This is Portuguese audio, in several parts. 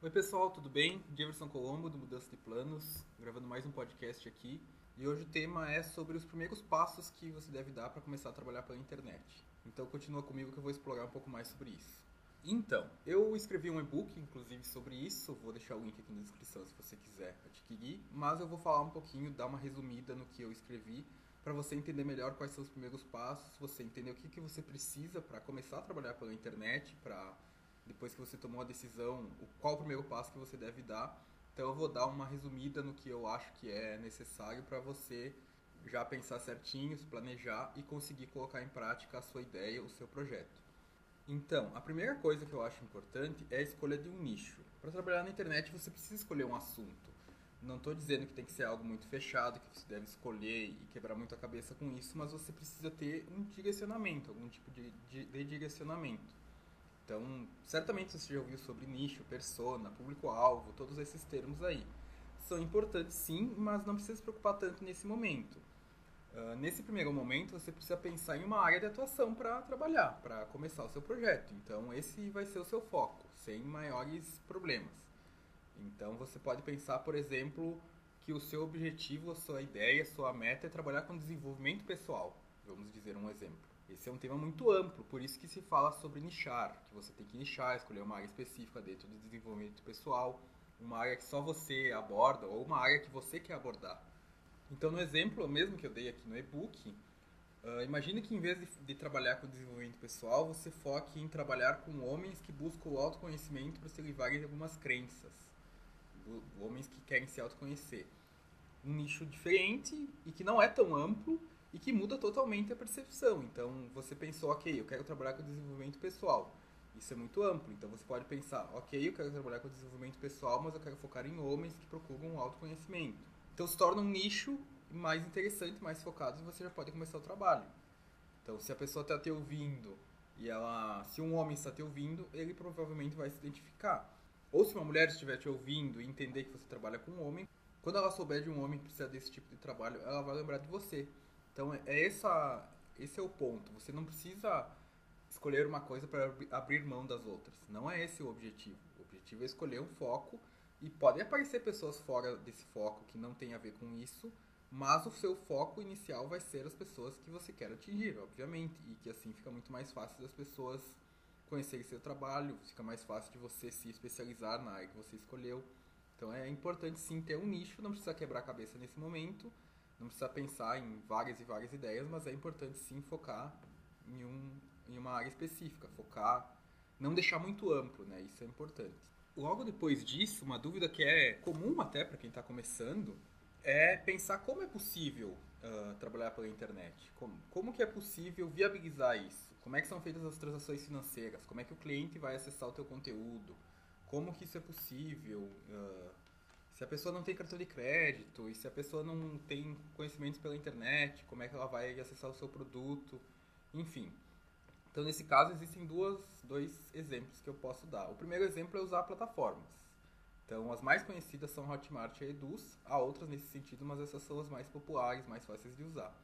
Oi pessoal, tudo bem? Jefferson Colombo do Mudança de Planos, gravando mais um podcast aqui. E hoje o tema é sobre os primeiros passos que você deve dar para começar a trabalhar pela internet. Então continua comigo que eu vou explorar um pouco mais sobre isso. Então, eu escrevi um e-book, inclusive, sobre isso. Vou deixar o link aqui na descrição se você quiser adquirir. Mas eu vou falar um pouquinho, dar uma resumida no que eu escrevi, para você entender melhor quais são os primeiros passos, você entender o que, que você precisa para começar a trabalhar pela internet, para depois que você tomou a decisão, o, qual o primeiro passo que você deve dar. Então eu vou dar uma resumida no que eu acho que é necessário para você já pensar certinho, se planejar e conseguir colocar em prática a sua ideia, o seu projeto. Então, a primeira coisa que eu acho importante é a escolha de um nicho. Para trabalhar na internet, você precisa escolher um assunto. Não estou dizendo que tem que ser algo muito fechado, que você deve escolher e quebrar muito a cabeça com isso, mas você precisa ter um direcionamento, algum tipo de, de, de direcionamento. Então, certamente você já ouviu sobre nicho, persona, público-alvo, todos esses termos aí. São importantes sim, mas não precisa se preocupar tanto nesse momento. Uh, nesse primeiro momento, você precisa pensar em uma área de atuação para trabalhar, para começar o seu projeto. Então, esse vai ser o seu foco, sem maiores problemas. Então, você pode pensar, por exemplo, que o seu objetivo, a sua ideia, a sua meta é trabalhar com desenvolvimento pessoal. Vamos dizer um exemplo. Esse é um tema muito amplo, por isso que se fala sobre nichar, que você tem que nichar, escolher uma área específica dentro do desenvolvimento pessoal, uma área que só você aborda ou uma área que você quer abordar. Então, no exemplo mesmo que eu dei aqui no e-book, uh, imagine que em vez de, de, trabalhar com desenvolvimento pessoal, você foque em trabalhar com homens que buscam o autoconhecimento para se livrarem de algumas crenças. Homens que querem se autoconhecer. Um nicho diferente e que não é tão amplo e que muda totalmente a percepção. Então, você pensou, ok, eu quero trabalhar com desenvolvimento pessoal. Isso é muito amplo. Então, você pode pensar, ok, eu quero trabalhar com desenvolvimento pessoal, mas eu quero focar em homens que procuram autoconhecimento então se torna um nicho mais interessante, mais focado e você já pode começar o trabalho. Então se a pessoa está te ouvindo e ela, se um homem está te ouvindo, ele provavelmente vai se identificar. Ou se uma mulher estiver te ouvindo e entender que você trabalha com um homem, quando ela souber de um homem que precisa desse tipo de trabalho, ela vai lembrar de você. Então é essa, esse é o ponto. Você não precisa escolher uma coisa para abrir mão das outras. Não é esse o objetivo. O objetivo é escolher um foco e podem aparecer pessoas fora desse foco que não tem a ver com isso, mas o seu foco inicial vai ser as pessoas que você quer atingir, obviamente, e que assim fica muito mais fácil das pessoas conhecerem seu trabalho, fica mais fácil de você se especializar na área que você escolheu. Então é importante sim ter um nicho, não precisa quebrar a cabeça nesse momento, não precisa pensar em várias e várias ideias, mas é importante sim focar em, um, em uma área específica, focar, não deixar muito amplo, né? Isso é importante logo depois disso, uma dúvida que é comum até para quem está começando é pensar como é possível uh, trabalhar pela internet. Como, como que é possível viabilizar isso? Como é que são feitas as transações financeiras? Como é que o cliente vai acessar o teu conteúdo? Como que isso é possível? Uh, se a pessoa não tem cartão de crédito e se a pessoa não tem conhecimentos pela internet, como é que ela vai acessar o seu produto? Enfim, então, nesse caso, existem duas, dois exemplos que eu posso dar. O primeiro exemplo é usar plataformas. Então, as mais conhecidas são Hotmart e Eduz, há outras nesse sentido, mas essas são as mais populares, mais fáceis de usar.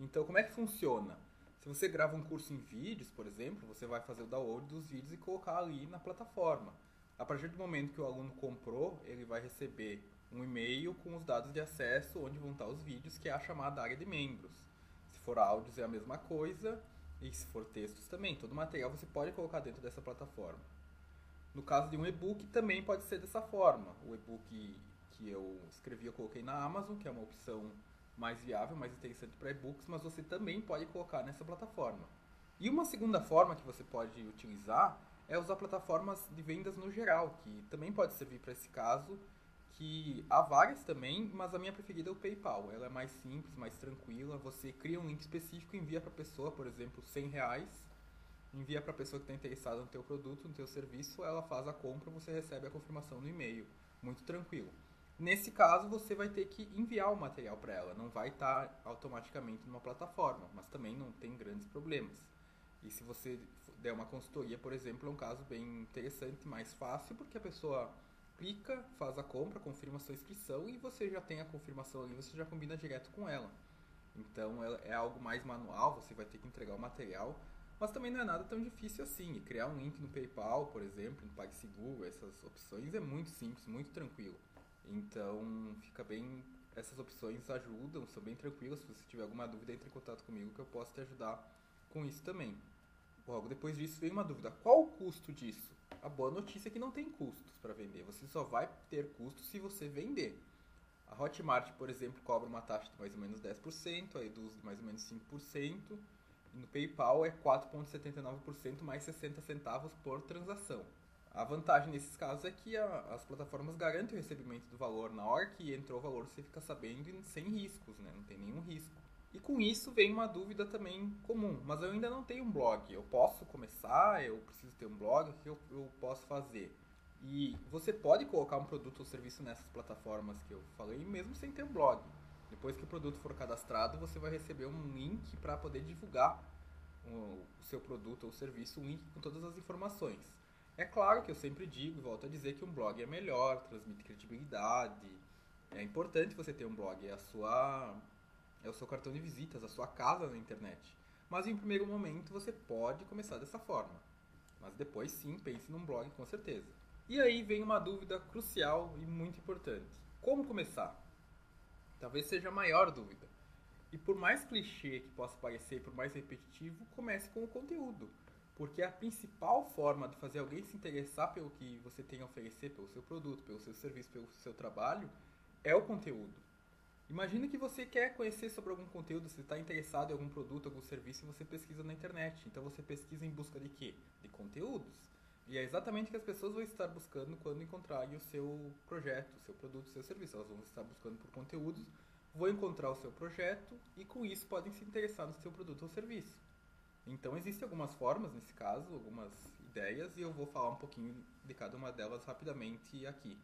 Então, como é que funciona? Se você grava um curso em vídeos, por exemplo, você vai fazer o download dos vídeos e colocar ali na plataforma. A partir do momento que o aluno comprou, ele vai receber um e-mail com os dados de acesso onde vão estar os vídeos, que é a chamada área de membros. Se for áudios é a mesma coisa, e se for textos também, todo material você pode colocar dentro dessa plataforma. No caso de um e-book, também pode ser dessa forma. O e-book que eu escrevi, eu coloquei na Amazon, que é uma opção mais viável, mais interessante para e-books, mas você também pode colocar nessa plataforma. E uma segunda forma que você pode utilizar é usar plataformas de vendas no geral, que também pode servir para esse caso, que há várias também, mas a minha preferida é o PayPal. Ela é mais simples, mais tranquila. Você cria um link específico, envia para a pessoa, por exemplo, 100 reais, envia para a pessoa que está interessada no teu produto, no teu serviço, ela faz a compra, você recebe a confirmação no e-mail. Muito tranquilo. Nesse caso, você vai ter que enviar o material para ela, não vai estar tá automaticamente numa plataforma, mas também não tem grandes problemas. E se você der uma consultoria, por exemplo, é um caso bem interessante, mais fácil, porque a pessoa clica, faz a compra, confirma a sua inscrição e você já tem a confirmação ali, você já combina direto com ela. Então é algo mais manual, você vai ter que entregar o material, Mas também não é nada tão difícil assim. E criar um link no PayPal, por exemplo, no PagSeguro, essas opções é muito simples, muito tranquilo. Então, fica bem. Essas opções ajudam, são bem tranquilas. Se você tiver alguma dúvida, entre em contato comigo que eu posso te ajudar com isso também. Logo depois disso vem uma dúvida: qual o custo disso? A boa notícia é que não tem custos para vender. Você só vai ter custos se você vender. A Hotmart, por exemplo, cobra uma taxa de mais ou menos 10%, a Eduz de mais ou menos 5%, e no PayPal é 4,79% mais 60 centavos por transação. A vantagem nesses casos é que a, as plataformas garantem o recebimento do valor na hora que entrou o valor, você fica sabendo sem riscos, né? não tem nenhum risco. E com isso vem uma dúvida também comum, mas eu ainda não tenho um blog. Eu posso começar? Eu preciso ter um blog? O que eu, eu posso fazer? E você pode colocar um produto ou serviço nessas plataformas que eu falei, mesmo sem ter um blog. Depois que o produto for cadastrado, você vai receber um link para poder divulgar o seu produto ou serviço, um link com todas as informações. É claro que eu sempre digo e volto a dizer que um blog é melhor, transmite credibilidade. É importante você ter um blog, é a sua é o seu cartão de visitas, a sua casa na internet. Mas em primeiro momento você pode começar dessa forma. Mas depois sim, pense num blog com certeza. E aí vem uma dúvida crucial e muito importante. Como começar? Talvez seja a maior dúvida. E por mais clichê que possa parecer, por mais repetitivo, comece com o conteúdo. Porque a principal forma de fazer alguém se interessar pelo que você tem a oferecer, pelo seu produto, pelo seu serviço, pelo seu trabalho, é o conteúdo. Imagina que você quer conhecer sobre algum conteúdo, você está interessado em algum produto, algum serviço e você pesquisa na internet. Então você pesquisa em busca de quê? De conteúdos. E é exatamente o que as pessoas vão estar buscando quando encontrarem o seu projeto, o seu produto, o seu serviço. Elas vão estar buscando por conteúdos, vão encontrar o seu projeto e com isso podem se interessar no seu produto ou serviço. Então existem algumas formas nesse caso, algumas ideias e eu vou falar um pouquinho de cada uma delas rapidamente aqui.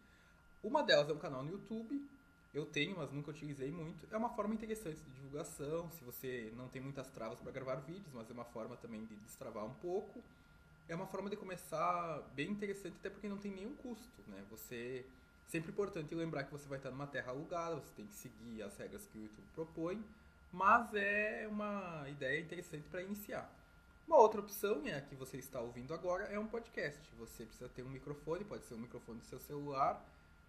Uma delas é um canal no YouTube eu tenho, mas nunca utilizei muito. É uma forma interessante de divulgação, se você não tem muitas travas para gravar vídeos, mas é uma forma também de destravar um pouco. É uma forma de começar bem interessante, até porque não tem nenhum custo, né? Você sempre importante lembrar que você vai estar numa terra alugada, você tem que seguir as regras que o YouTube propõe, mas é uma ideia interessante para iniciar. Uma outra opção, é a que você está ouvindo agora, é um podcast. Você precisa ter um microfone, pode ser um microfone do seu celular,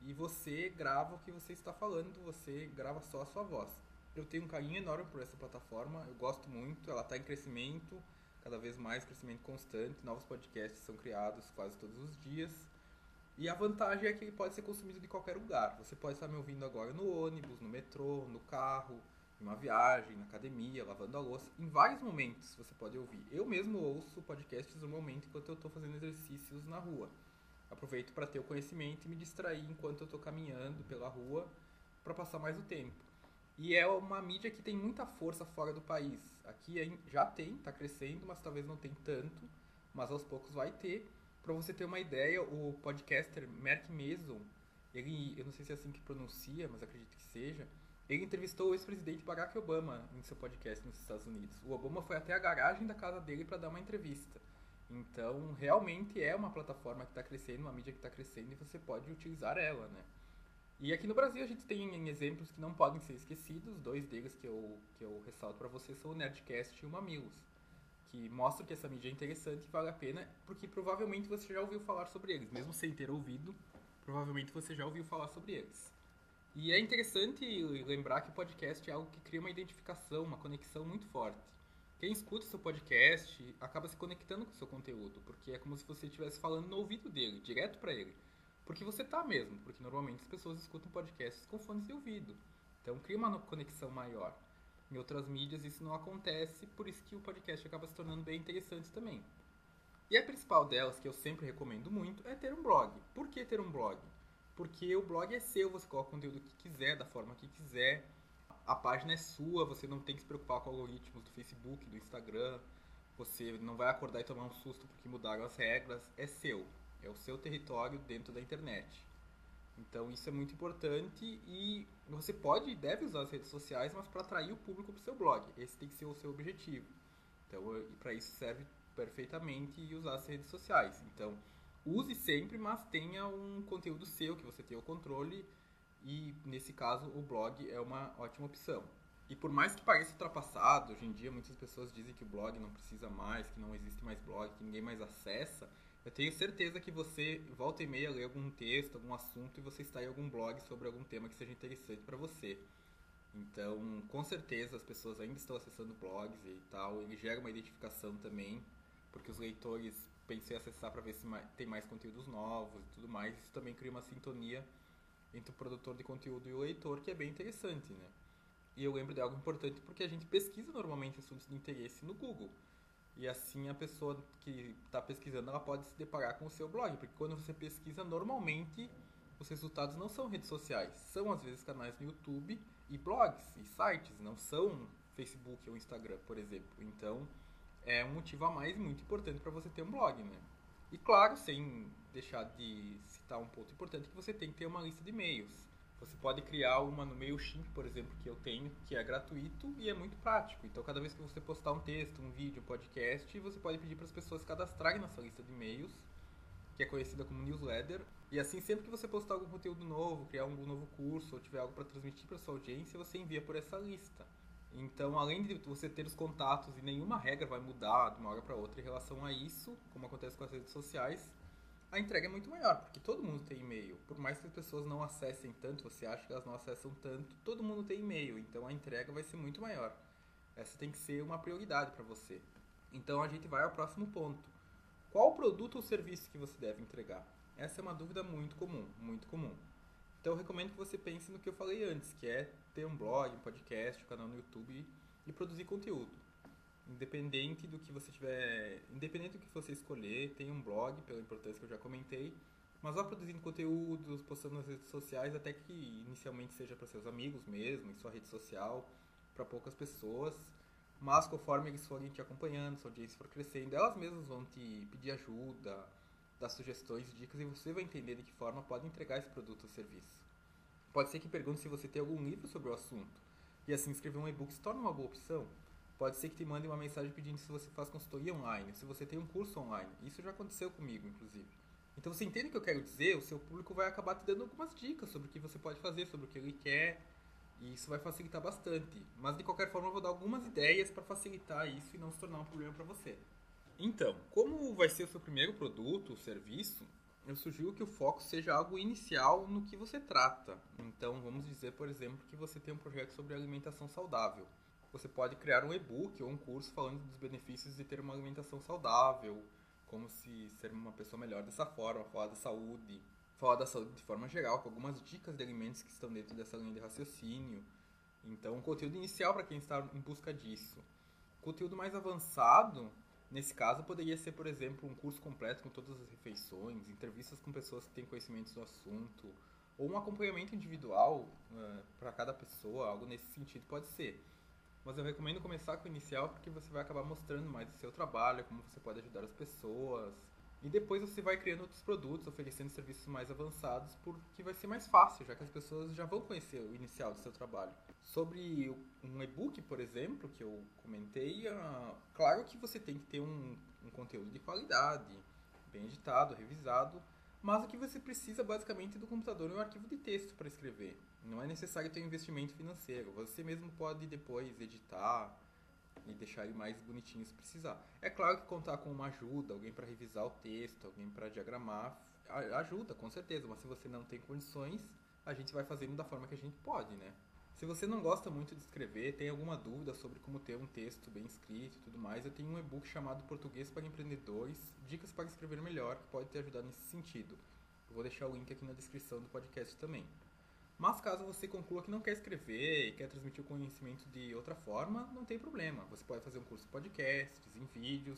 e você grava o que você está falando, você grava só a sua voz. Eu tenho um carinho enorme por essa plataforma, eu gosto muito, ela está em crescimento, cada vez mais crescimento constante, novos podcasts são criados quase todos os dias. E a vantagem é que ele pode ser consumido de qualquer lugar. Você pode estar me ouvindo agora no ônibus, no metrô, no carro, em uma viagem, na academia, lavando a louça. Em vários momentos você pode ouvir. Eu mesmo ouço podcasts normalmente enquanto eu estou fazendo exercícios na rua aproveito para ter o conhecimento e me distrair enquanto eu estou caminhando pela rua para passar mais o tempo. E é uma mídia que tem muita força fora do país. Aqui já tem, está crescendo, mas talvez não tem tanto, mas aos poucos vai ter. Para você ter uma ideia, o podcaster Mark Mason, ele, eu não sei se é assim que pronuncia, mas acredito que seja, ele entrevistou o ex-presidente Barack Obama em seu podcast nos Estados Unidos. O Obama foi até a garagem da casa dele para dar uma entrevista. Então, realmente é uma plataforma que está crescendo, uma mídia que está crescendo e você pode utilizar ela, né? E aqui no Brasil a gente tem exemplos que não podem ser esquecidos. Dois deles que eu, que eu ressalto para vocês são o Nerdcast e o Mamilos, que mostram que essa mídia é interessante e vale a pena, porque provavelmente você já ouviu falar sobre eles. Mesmo sem ter ouvido, provavelmente você já ouviu falar sobre eles. E é interessante lembrar que o podcast é algo que cria uma identificação, uma conexão muito forte quem escuta seu podcast acaba se conectando com o seu conteúdo, porque é como se você estivesse falando no ouvido dele, direto para ele. Porque você tá mesmo, porque normalmente as pessoas escutam podcasts com fones de ouvido. Então cria uma conexão maior. Em outras mídias isso não acontece, por isso que o podcast acaba se tornando bem interessante também. E a principal delas, que eu sempre recomendo muito, é ter um blog. Por que ter um blog? Porque o blog é seu, você coloca o conteúdo que quiser, da forma que quiser a página é sua, você não tem que se preocupar com algoritmos do Facebook, do Instagram, você não vai acordar e tomar um susto porque mudaram as regras, é seu, é o seu território dentro da internet. Então isso é muito importante e você pode e deve usar as redes sociais, mas para atrair o público para o seu blog. Esse tem que ser o seu objetivo. Então, para isso serve perfeitamente usar as redes sociais. Então, use sempre, mas tenha um conteúdo seu que você tenha o controle e nesse caso o blog é uma ótima opção. E por mais que pareça ultrapassado, hoje em dia muitas pessoas dizem que o blog não precisa mais, que não existe mais blog, que ninguém mais acessa. Eu tenho certeza que você volta e meia lê algum texto, algum assunto e você está em algum blog sobre algum tema que seja interessante para você. Então, com certeza as pessoas ainda estão acessando blogs e tal. Ele gera uma identificação também, porque os leitores pensam em acessar para ver se tem mais conteúdos novos e tudo mais. Isso também cria uma sintonia entre o produtor de conteúdo e o leitor, que é bem interessante, né? E eu lembro de algo importante porque a gente pesquisa normalmente assuntos de interesse no Google. E assim a pessoa que está pesquisando ela pode se deparar com o seu blog, porque quando você pesquisa, normalmente os resultados não são redes sociais, são às vezes canais no YouTube e blogs e sites, não são Facebook ou Instagram, por exemplo. Então é um motivo a mais muito importante para você ter um blog, né? E claro, sem deixar de citar um ponto importante, que você tem que ter uma lista de e-mails. Você pode criar uma no MailChimp, por exemplo, que eu tenho, que é gratuito e é muito prático. Então, cada vez que você postar um texto, um vídeo, um podcast, você pode pedir para as pessoas cadastrarem na sua lista de e-mails, que é conhecida como newsletter. E assim, sempre que você postar algum conteúdo novo, criar um novo curso ou tiver algo para transmitir para sua audiência, você envia por essa lista. Então, além de você ter os contatos e nenhuma regra vai mudar de uma hora para outra em relação a isso, como acontece com as redes sociais, a entrega é muito maior, porque todo mundo tem e-mail. Por mais que as pessoas não acessem tanto, você acha que elas não acessam tanto, todo mundo tem e-mail, então a entrega vai ser muito maior. Essa tem que ser uma prioridade para você. Então a gente vai ao próximo ponto. Qual produto ou serviço que você deve entregar? Essa é uma dúvida muito comum, muito comum. Então eu recomendo que você pense no que eu falei antes, que é ter um blog, um podcast, um canal no YouTube e produzir conteúdo. Independente do que você tiver, independente do que você escolher, tem um blog, pela importância que eu já comentei, mas vá produzindo conteúdos, postando nas redes sociais, até que inicialmente seja para seus amigos mesmo, em sua rede social, para poucas pessoas. Mas conforme eles forem te acompanhando, sua audiência for crescendo, elas mesmas vão te pedir ajuda, dar sugestões, dicas e você vai entender de que forma pode entregar esse produto ou serviço. Pode ser que pergunte se você tem algum livro sobre o assunto. E assim escrever um e-book se torna uma boa opção. Pode ser que te mandem uma mensagem pedindo se você faz consultoria online, se você tem um curso online. Isso já aconteceu comigo, inclusive. Então você entende o que eu quero dizer? O seu público vai acabar te dando algumas dicas sobre o que você pode fazer, sobre o que ele quer. E isso vai facilitar bastante. Mas de qualquer forma eu vou dar algumas ideias para facilitar isso e não se tornar um problema para você. Então, como vai ser o seu primeiro produto, serviço, eu sugiro que o foco seja algo inicial no que você trata. Então, vamos dizer, por exemplo, que você tem um projeto sobre alimentação saudável você pode criar um e-book ou um curso falando dos benefícios de ter uma alimentação saudável, como se ser uma pessoa melhor dessa forma, falar da saúde, falar da saúde de forma geral, com algumas dicas de alimentos que estão dentro dessa linha de raciocínio. Então, um conteúdo inicial para quem está em busca disso. Conteúdo mais avançado, nesse caso, poderia ser, por exemplo, um curso completo com todas as refeições, entrevistas com pessoas que têm conhecimentos do assunto, ou um acompanhamento individual uh, eh, para cada pessoa, algo nesse sentido pode ser. Mas eu recomendo começar com o inicial porque você vai acabar mostrando mais o seu trabalho, como você pode ajudar as pessoas. E depois você vai criando outros produtos, oferecendo serviços mais avançados, porque vai ser mais fácil, já que as pessoas já vão conhecer o inicial do seu trabalho. Sobre um e-book, por exemplo, que eu comentei, uh, claro que você tem que ter um, um conteúdo de qualidade, bem editado, revisado, mas o que você precisa basicamente é do computador e um arquivo de texto para escrever. Não é necessário ter um investimento financeiro. Você mesmo pode depois editar e deixar ele mais bonitinho se precisar. É claro que contar com uma ajuda, alguém para revisar o texto, alguém para diagramar, ajuda, com certeza. Mas se você não tem condições, a gente vai fazendo da forma que a gente pode, né? Se você não gosta muito de escrever, tem alguma dúvida sobre como ter um texto bem escrito e tudo mais, eu tenho um e-book chamado Português para Empreendedores, Dicas para Escrever Melhor, que pode te ajudar nesse sentido. Eu vou deixar o link aqui na descrição do podcast também. Mas caso você conclua que não quer escrever e quer transmitir o conhecimento de outra forma, não tem problema. Você pode fazer um curso de podcasts, em vídeos,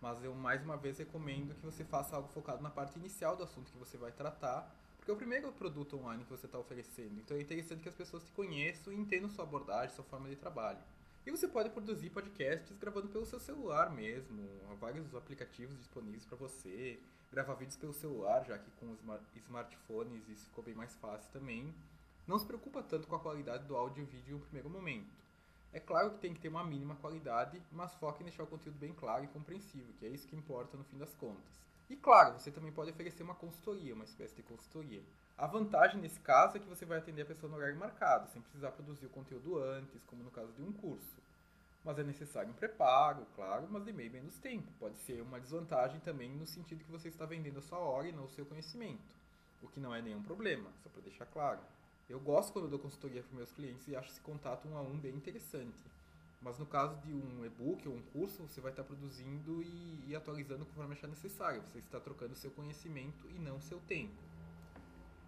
mas eu mais uma vez recomendo que você faça algo focado na parte inicial do assunto que você vai tratar porque é o primeiro produto online que você está oferecendo. Então é interessante que as pessoas te conheçam e entendam sua abordagem, sua forma de trabalho. E você pode produzir podcasts gravando pelo seu celular mesmo. Há vários aplicativos disponíveis para você. Gravar vídeos pelo celular, já que com os smartphones isso ficou bem mais fácil também. Não se preocupa tanto com a qualidade do áudio e vídeo no primeiro momento. É claro que tem que ter uma mínima qualidade, mas foque em deixar o conteúdo bem claro e compreensível, que é isso que importa no fim das contas. E claro, você também pode oferecer uma consultoria, uma espécie de consultoria. A vantagem nesse caso é que você vai atender a pessoa no horário marcado, sem precisar produzir o conteúdo antes, como no caso de um curso. Mas é necessário um preparo, claro, mas de meio menos tempo. Pode ser uma desvantagem também no sentido que você está vendendo a sua hora e não o seu conhecimento. O que não é nenhum problema, só para deixar claro. Eu gosto quando dou consultoria para meus clientes e acho esse contato um a um bem interessante. Mas no caso de um e-book ou um curso, você vai estar produzindo e, e atualizando conforme achar necessário. Você está trocando seu conhecimento e não seu tempo.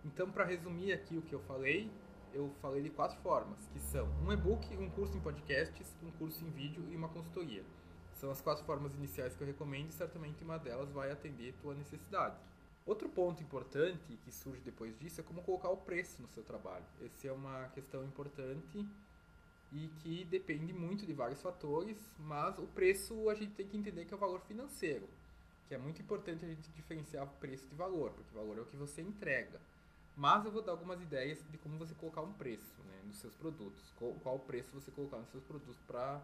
Então, para resumir aqui o que eu falei, eu falei de quatro formas, que são um e-book, um curso em podcasts, um curso em vídeo e uma consultoria. São as quatro formas iniciais que eu recomendo e certamente uma delas vai atender tua necessidade. Outro ponto importante que surge depois disso é como colocar o preço no seu trabalho. Essa é uma questão importante e que depende muito de vários fatores, mas o preço a gente tem que entender que é o valor financeiro, que é muito importante a gente diferenciar preço de valor, porque valor é o que você entrega. Mas eu vou dar algumas ideias de como você colocar um preço né, nos seus produtos. Qual, qual preço você colocar nos seus produtos para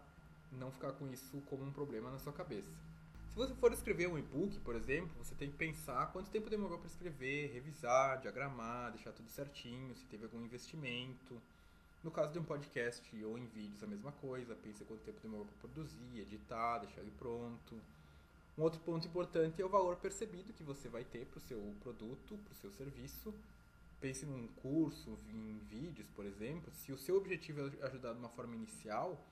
não ficar com isso como um problema na sua cabeça. Se você for escrever um e-book, por exemplo, você tem que pensar quanto tempo demorou para escrever, revisar, diagramar, deixar tudo certinho, se teve algum investimento. No caso de um podcast ou em vídeos, a mesma coisa. Pense quanto tempo demorou para produzir, editar, deixar ele pronto. Um outro ponto importante é o valor percebido que você vai ter para o seu produto, para o seu serviço pense num curso, em vídeos, por exemplo, se o seu objetivo é ajudar de uma forma inicial,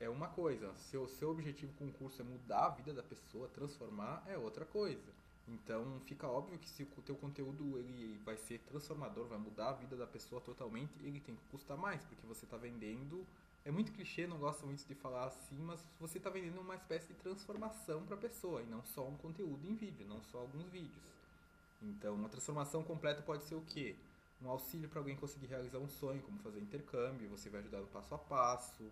é uma coisa. Se o seu objetivo com o curso é mudar a vida da pessoa, transformar, é outra coisa. Então fica óbvio que se o teu conteúdo ele vai ser transformador, vai mudar a vida da pessoa totalmente, ele tem que custar mais, porque você está vendendo. É muito clichê, não gosto muito de falar assim, mas você está vendendo uma espécie de transformação para a pessoa, e não só um conteúdo em vídeo, não só alguns vídeos. Então, uma transformação completa pode ser o quê? Um auxílio para alguém conseguir realizar um sonho, como fazer intercâmbio, você vai ajudar no passo a passo,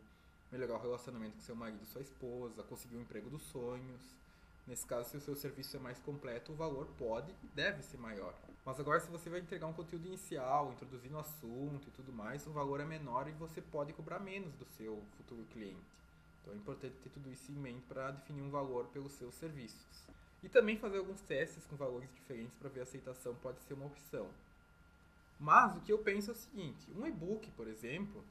melhorar o relacionamento com seu marido, sua esposa, conseguir o um emprego dos sonhos. Nesse caso, se o seu serviço é mais completo, o valor pode e deve ser maior. Mas agora, se você vai entregar um conteúdo inicial, introduzindo o assunto e tudo mais, o valor é menor e você pode cobrar menos do seu futuro cliente. Então é importante ter tudo isso em mente para definir um valor pelos seus serviços. E também fazer alguns testes com valores diferentes para ver a aceitação pode ser uma opção. Mas o que eu penso é o seguinte: um e-book, por exemplo,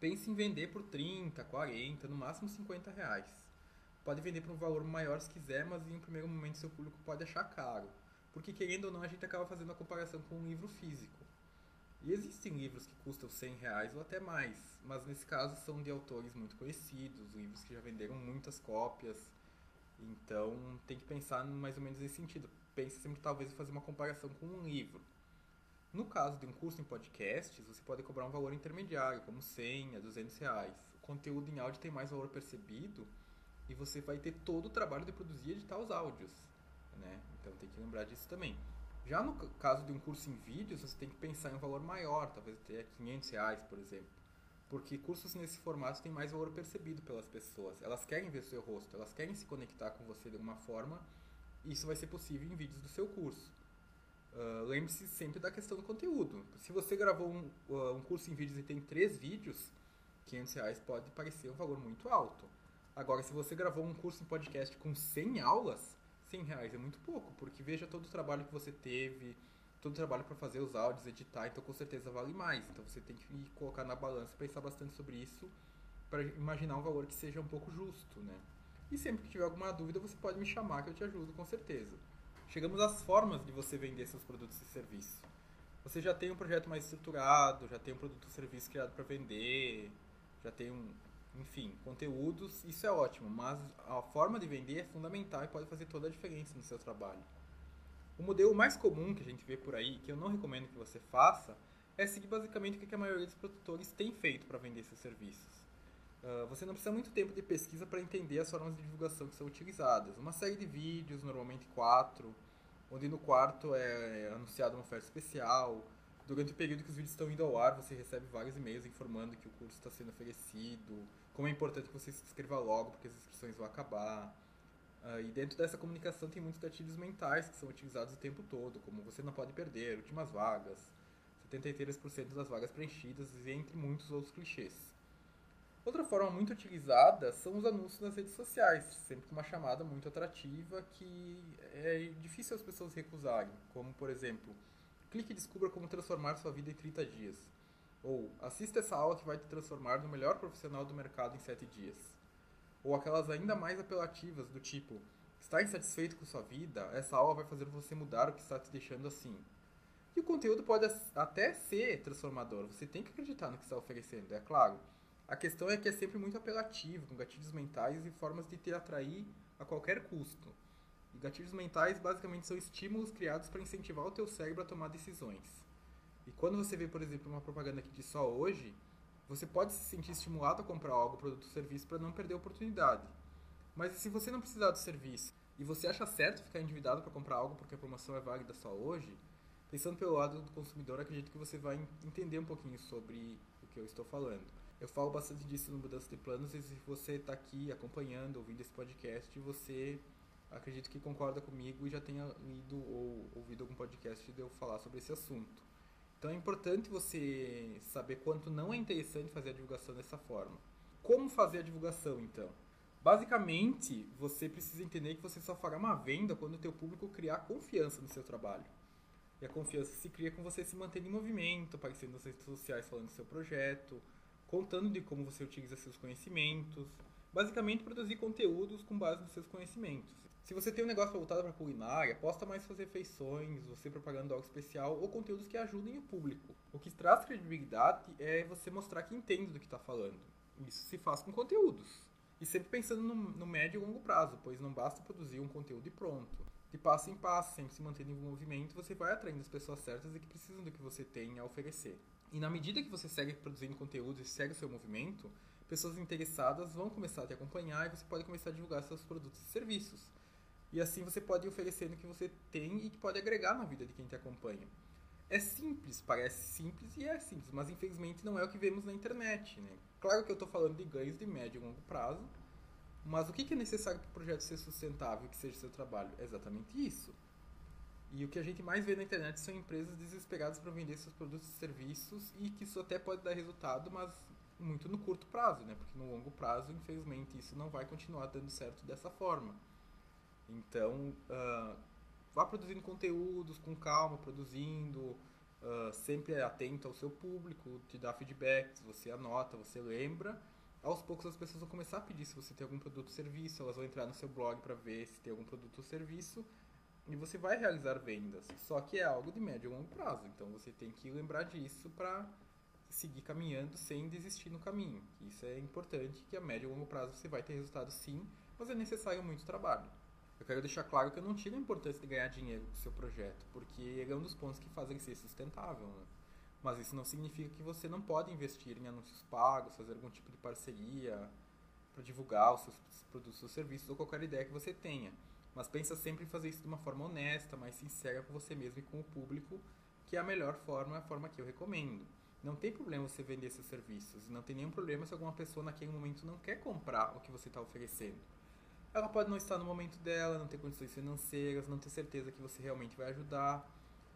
pense em vender por 30, 40, no máximo 50 reais. Pode vender por um valor maior se quiser, mas em um primeiro momento seu público pode achar caro. Porque querendo ou não, a gente acaba fazendo a comparação com um livro físico. E existem livros que custam 100 reais ou até mais, mas nesse caso são de autores muito conhecidos, livros que já venderam muitas cópias. Então tem que pensar mais ou menos nesse sentido. Pense sempre talvez em fazer uma comparação com um livro. No caso de um curso em podcasts, você pode cobrar um valor intermediário, como 100 a 200 reais. O conteúdo em áudio tem mais valor percebido e você vai ter todo o trabalho de produzir e editar os áudios. Né? Então tem que lembrar disso também. Já no caso de um curso em vídeos, você tem que pensar em um valor maior, talvez até 500 reais, por exemplo. Porque cursos nesse formato têm mais valor percebido pelas pessoas. Elas querem ver seu rosto, elas querem se conectar com você de alguma forma. E isso vai ser possível em vídeos do seu curso. Uh, Lembre-se sempre da questão do conteúdo. Se você gravou um, uh, um curso em vídeos e tem três vídeos, 500 reais pode parecer um valor muito alto. Agora, se você gravou um curso em podcast com 100 aulas, 100 reais é muito pouco, porque veja todo o trabalho que você teve, todo o trabalho para fazer os áudios, editar, então com certeza vale mais. Então você tem que colocar na balança, pensar bastante sobre isso, para imaginar um valor que seja um pouco justo, né? E sempre que tiver alguma dúvida, você pode me chamar que eu te ajudo com certeza chegamos às formas de você vender seus produtos e serviços. Você já tem um projeto mais estruturado, já tem um produto ou serviço criado para vender, já tem um, enfim, conteúdos, isso é ótimo, mas a forma de vender é fundamental e pode fazer toda a diferença no seu trabalho. O modelo mais comum que a gente vê por aí, que eu não recomendo que você faça, é seguir basicamente o que a maioria dos produtores tem feito para vender seus serviços. Uh, você não precisa muito tempo de pesquisa para entender as formas de divulgação que são utilizadas. Uma série de vídeos, normalmente quatro, onde no quarto é anunciada uma oferta especial. Durante o período que os vídeos estão indo ao ar, você recebe vários e-mails informando que o curso está sendo oferecido, como é importante que você se inscreva logo, porque as inscrições vão acabar. Uh, e dentro dessa comunicação tem muitos gatilhos mentais que são utilizados o tempo todo, como você não pode perder, últimas vagas, 73% das vagas preenchidas, e entre muitos outros clichês. Outra forma muito utilizada são os anúncios nas redes sociais, sempre com uma chamada muito atrativa que é difícil as pessoas recusarem, como por exemplo, clique e descubra como transformar sua vida em 30 dias. Ou assista essa aula que vai te transformar no melhor profissional do mercado em 7 dias. Ou aquelas ainda mais apelativas do tipo, está insatisfeito com sua vida? Essa aula vai fazer você mudar o que está te deixando assim. E o conteúdo pode até ser transformador, você tem que acreditar no que está oferecendo, é claro a questão é que é sempre muito apelativo, com gatilhos mentais e formas de te atrair a qualquer custo. E gatilhos mentais basicamente são estímulos criados para incentivar o teu cérebro a tomar decisões. E quando você vê, por exemplo, uma propaganda que diz só hoje, você pode se sentir estimulado a comprar algo, produto ou serviço para não perder a oportunidade. Mas se você não precisar do serviço e você acha certo ficar endividado para comprar algo porque a promoção é válida só hoje, pensando pelo lado do consumidor, acredito que você vai entender um pouquinho sobre o que eu estou falando. Eu falo bastante disso no Mudança de Planos e se você está aqui acompanhando, ouvindo esse podcast, você acredito que concorda comigo e já tenha lido ou ouvido algum podcast de eu falar sobre esse assunto. Então é importante você saber quanto não é interessante fazer a divulgação dessa forma. Como fazer a divulgação então? Basicamente, você precisa entender que você só fará uma venda quando o teu público criar confiança no seu trabalho. E a confiança se cria com você se manter em movimento, aparecendo nas redes sociais falando do seu projeto, contando de como você utiliza seus conhecimentos. Basicamente, produzir conteúdos com base nos seus conhecimentos. Se você tem um negócio voltado para culinária, posta mais suas refeições, você propagando algo especial ou conteúdos que ajudem o público. O que traz credibilidade é você mostrar que entende do que está falando. Isso se faz com conteúdos. E sempre pensando no, no médio e longo prazo, pois não basta produzir um conteúdo e pronto. De passo em passo, sempre se mantendo em movimento, você vai atraindo as pessoas certas e que precisam do que você tem a oferecer. E na medida que você segue produzindo conteúdo e segue o seu movimento, pessoas interessadas vão começar a te acompanhar e você pode começar a divulgar seus produtos e serviços. E assim você pode ir oferecendo o que você tem e que pode agregar na vida de quem te acompanha. É simples, parece simples e é simples, mas infelizmente não é o que vemos na internet. Né? Claro que eu estou falando de ganhos de médio e longo prazo, mas o que é necessário para o projeto ser sustentável que seja seu trabalho? É exatamente isso. E o que a gente mais vê na internet são empresas desesperadas para vender seus produtos e serviços e que isso até pode dar resultado, mas muito no curto prazo, né? Porque no longo prazo, infelizmente, isso não vai continuar dando certo dessa forma. Então, uh, vá produzindo conteúdos com calma, produzindo, uh, sempre atento ao seu público, te dá feedbacks, você anota, você lembra. Aos poucos as pessoas vão começar a pedir se você tem algum produto ou serviço, elas vão entrar no seu blog para ver se tem algum produto ou serviço e você vai realizar vendas. Só que é algo de médio e longo prazo. Então você tem que lembrar disso para seguir caminhando sem desistir no caminho. Isso é importante, que a médio e longo prazo você vai ter resultado sim, mas é necessário muito trabalho. Eu quero deixar claro que eu não tiro a importância de ganhar dinheiro com o seu projeto, porque ele é um dos pontos que fazem ser sustentável. Né? Mas isso não significa que você não pode investir em anúncios pagos, fazer algum tipo de parceria para divulgar os seus produtos ou serviços ou qualquer ideia que você tenha. Mas pensa sempre em fazer isso de uma forma honesta, mais sincera com você mesmo e com o público, que é a melhor forma, é a forma que eu recomendo. Não tem problema você vender seus serviços, não tem nenhum problema se alguma pessoa naquele momento não quer comprar o que você está oferecendo. Ela pode não estar no momento dela, não ter condições financeiras, não ter certeza que você realmente vai ajudar,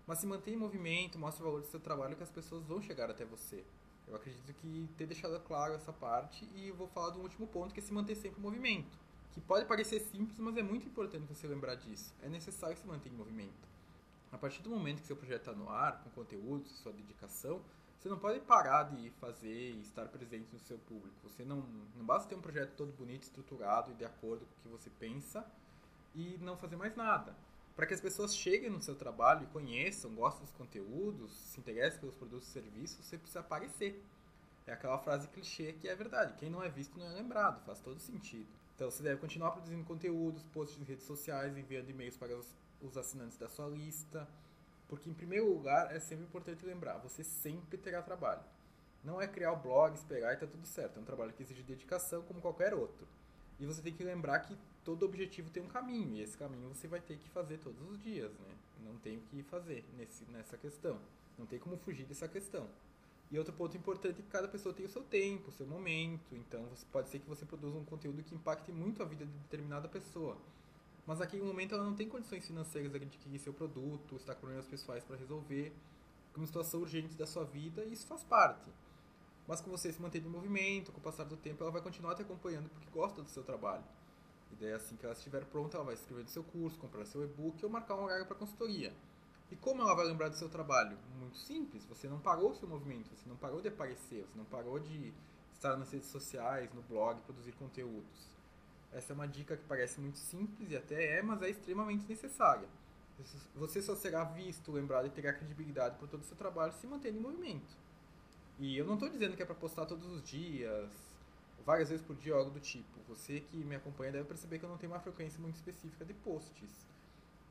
mas se mantém em movimento, mostra o valor do seu trabalho que as pessoas vão chegar até você. Eu acredito que ter deixado claro essa parte e vou falar do último ponto que é se manter sempre em movimento que pode parecer simples, mas é muito importante você lembrar disso. É necessário se mantenha em movimento. A partir do momento que seu projeto está no ar, com conteúdos, sua dedicação, você não pode parar de fazer e estar presente no seu público. Você não, não basta ter um projeto todo bonito, estruturado e de acordo com o que você pensa e não fazer mais nada. Para que as pessoas cheguem no seu trabalho e conheçam, gostem dos conteúdos, se interessem pelos produtos e serviços, você precisa aparecer. É aquela frase clichê que é verdade. Quem não é visto não é lembrado, faz todo sentido. Então você deve continuar produzindo conteúdos, posts em redes sociais, enviando e-mails para os, os assinantes da sua lista. Porque, em primeiro lugar, é sempre importante lembrar: você sempre terá trabalho. Não é criar o blog, esperar e tá tudo certo. É um trabalho que exige dedicação como qualquer outro. E você tem que lembrar que todo objetivo tem um caminho. E esse caminho você vai ter que fazer todos os dias, né? Não tem o que fazer nesse, nessa questão. Não tem como fugir dessa questão. E outro ponto importante é que cada pessoa tem o seu tempo, o seu momento. Então, você, pode ser que você produza um conteúdo que impacte muito a vida de determinada pessoa. Mas naquele momento ela não tem condições financeiras de adquirir seu produto, está com problemas pessoais para resolver, uma situação urgente da sua vida, e isso faz parte. mas com você se mantendo em movimento, com o passar do tempo, ela vai continuar te acompanhando porque gosta do seu trabalho. E daí, assim que ela estiver pronta, ela vai escrever do seu curso, comprar seu e-book ou marcar um horário para consultoria. E como ela vai lembrar do seu trabalho? Muito simples, você não parou o seu movimento, você não parou de aparecer, você não parou de estar nas redes sociais, no blog, produzir conteúdos. Essa é uma dica que parece muito simples e até é, mas é extremamente necessária. Você só será visto, lembrado e terá credibilidade por todo o seu trabalho se mantendo em movimento. E eu não estou dizendo que é para postar todos os dias, várias vezes por dia, algo do tipo. Você que me acompanha deve perceber que eu não tenho uma frequência muito específica de posts.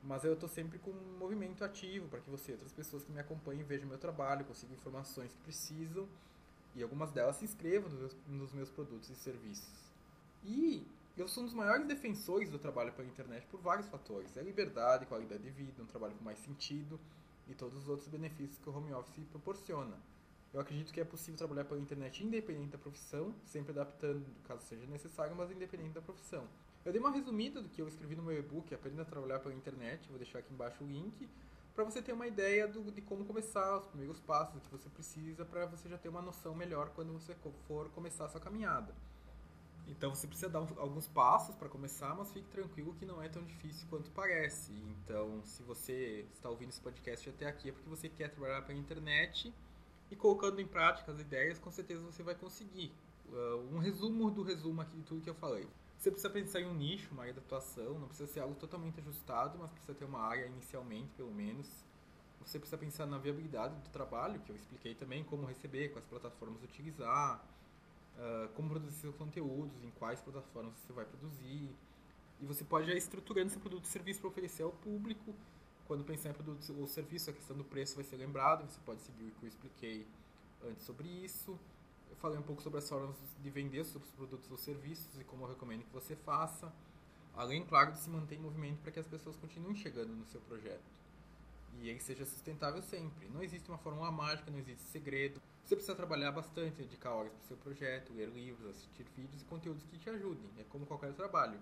Mas eu estou sempre com um movimento ativo para que você e outras pessoas que me acompanhem vejam meu trabalho, consigam informações que precisam e algumas delas se inscrevam nos, meus produtos e serviços. E eu sou um dos maiores defensores do trabalho pela internet por vários fatores. É liberdade, qualidade de vida, um trabalho com mais sentido e todos os outros benefícios que o home office proporciona. Eu acredito que é possível trabalhar pela internet independente da profissão, sempre adaptando caso seja necessário, mas independente da profissão. Eu dei uma resumida do que eu escrevi no meu e-book, Aprenda a Trabalhar pela Internet, vou deixar aqui embaixo o link, para você ter uma ideia do, de como começar, os primeiros passos, que você precisa, para você já ter uma noção melhor quando você for começar a sua caminhada. Então você precisa dar alguns passos para começar, mas fique tranquilo que não é tão difícil quanto parece. Então, se você está ouvindo esse podcast até aqui é porque você quer trabalhar pela internet e colocando em prática as ideias, com certeza você vai conseguir. Uh, um resumo do resumo aqui de tudo que eu falei. Você precisa pensar em um nicho, uma área de atuação, não precisa ser algo totalmente ajustado, mas precisa ter uma área inicialmente, pelo menos. Você precisa pensar na viabilidade do trabalho, que eu expliquei também, como receber, quais plataformas utilizar, uh, como produzir seus conteúdos, em quais plataformas você vai produzir. E você pode ir estruturando seu produto e serviço para oferecer ao público. Quando pensar em produto ou serviço, a questão do preço vai ser lembrada. Você pode seguir o que eu expliquei antes sobre isso. Falei um pouco sobre as formas de vender seus produtos ou serviços e como eu recomendo que você faça. Além, claro, de se manter em movimento para que as pessoas continuem chegando no seu projeto. E ele seja sustentável sempre. Não existe uma fórmula mágica, não existe segredo. Você precisa trabalhar bastante, dedicar horas para o seu projeto, ler livros, assistir vídeos e conteúdos que te ajudem. É como qualquer trabalho.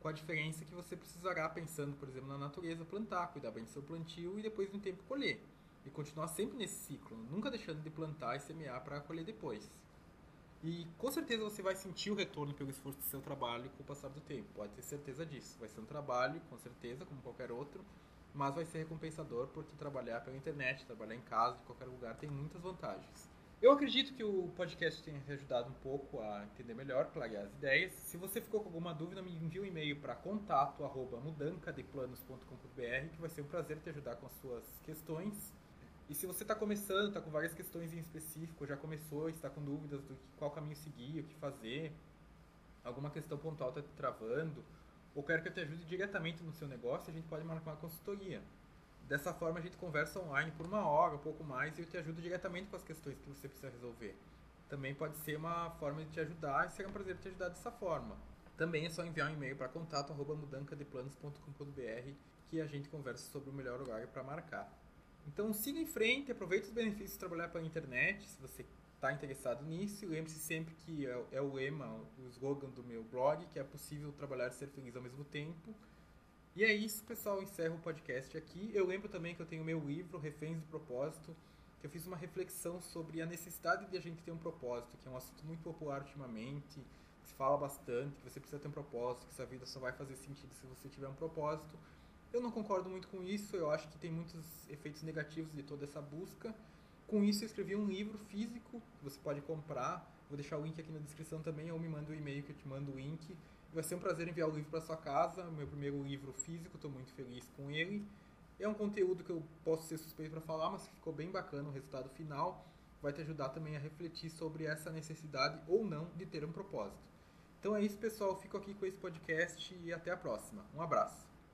Com a diferença que você precisará, pensando, por exemplo, na natureza, plantar, cuidar bem do seu plantio e depois de um tempo colher. E continuar sempre nesse ciclo, nunca deixando de plantar e semear para colher depois. E com certeza você vai sentir o retorno pelo esforço do seu trabalho com o passar do tempo. Pode ter certeza disso. Vai ser um trabalho, com certeza, como qualquer outro, mas vai ser recompensador porque trabalhar pela internet, trabalhar em casa, de qualquer lugar, tem muitas vantagens. Eu acredito que o podcast tenha ajudado um pouco a entender melhor, clarear as ideias. Se você ficou com alguma dúvida, me envie um e-mail para contato@mudancadeplanos.com.br, que vai ser um prazer te ajudar com as suas questões. E se você está começando, está com várias questões em específico, já começou, está com dúvidas do que, qual caminho seguir, o que fazer, alguma questão pontual está te travando, ou quer que eu te ajude diretamente no seu negócio, a gente pode marcar uma consultoria. Dessa forma, a gente conversa online por uma hora, um pouco mais, e eu te ajudo diretamente com as questões que você precisa resolver. Também pode ser uma forma de te ajudar e será um prazer te ajudar dessa forma. Também é só enviar um e-mail para contato@mudancadeplanos.com.br que a gente conversa sobre o melhor horário para marcar. Então siga em frente, aproveite os benefícios de trabalhar pela internet, se você está interessado nisso. Lembre-se sempre que é, é, o lema, o slogan do meu blog, que é possível trabalhar e ser feliz ao mesmo tempo. E é isso, pessoal. Encerro o podcast aqui. Eu lembro também que eu tenho meu livro, Reféns do Propósito, que eu fiz uma reflexão sobre a necessidade de a gente ter um propósito, que é um assunto muito popular ultimamente, que se fala bastante, que você precisa ter um propósito, que sua vida só vai fazer sentido se você tiver um propósito. Eu não concordo muito com isso, eu acho que tem muitos efeitos negativos de toda essa busca. Com isso, eu escrevi um livro físico você pode comprar. Vou deixar o link aqui na descrição também, ou me manda o um e-mail que eu te mando o link. Vai ser um prazer enviar o livro para sua casa, meu primeiro livro físico, estou muito feliz com ele. É um conteúdo que eu posso ser suspeito para falar, mas ficou bem bacana o resultado final. Vai te ajudar também a refletir sobre essa necessidade ou não de ter um propósito. Então é isso, pessoal. Fico aqui com esse podcast e até a próxima. Um abraço.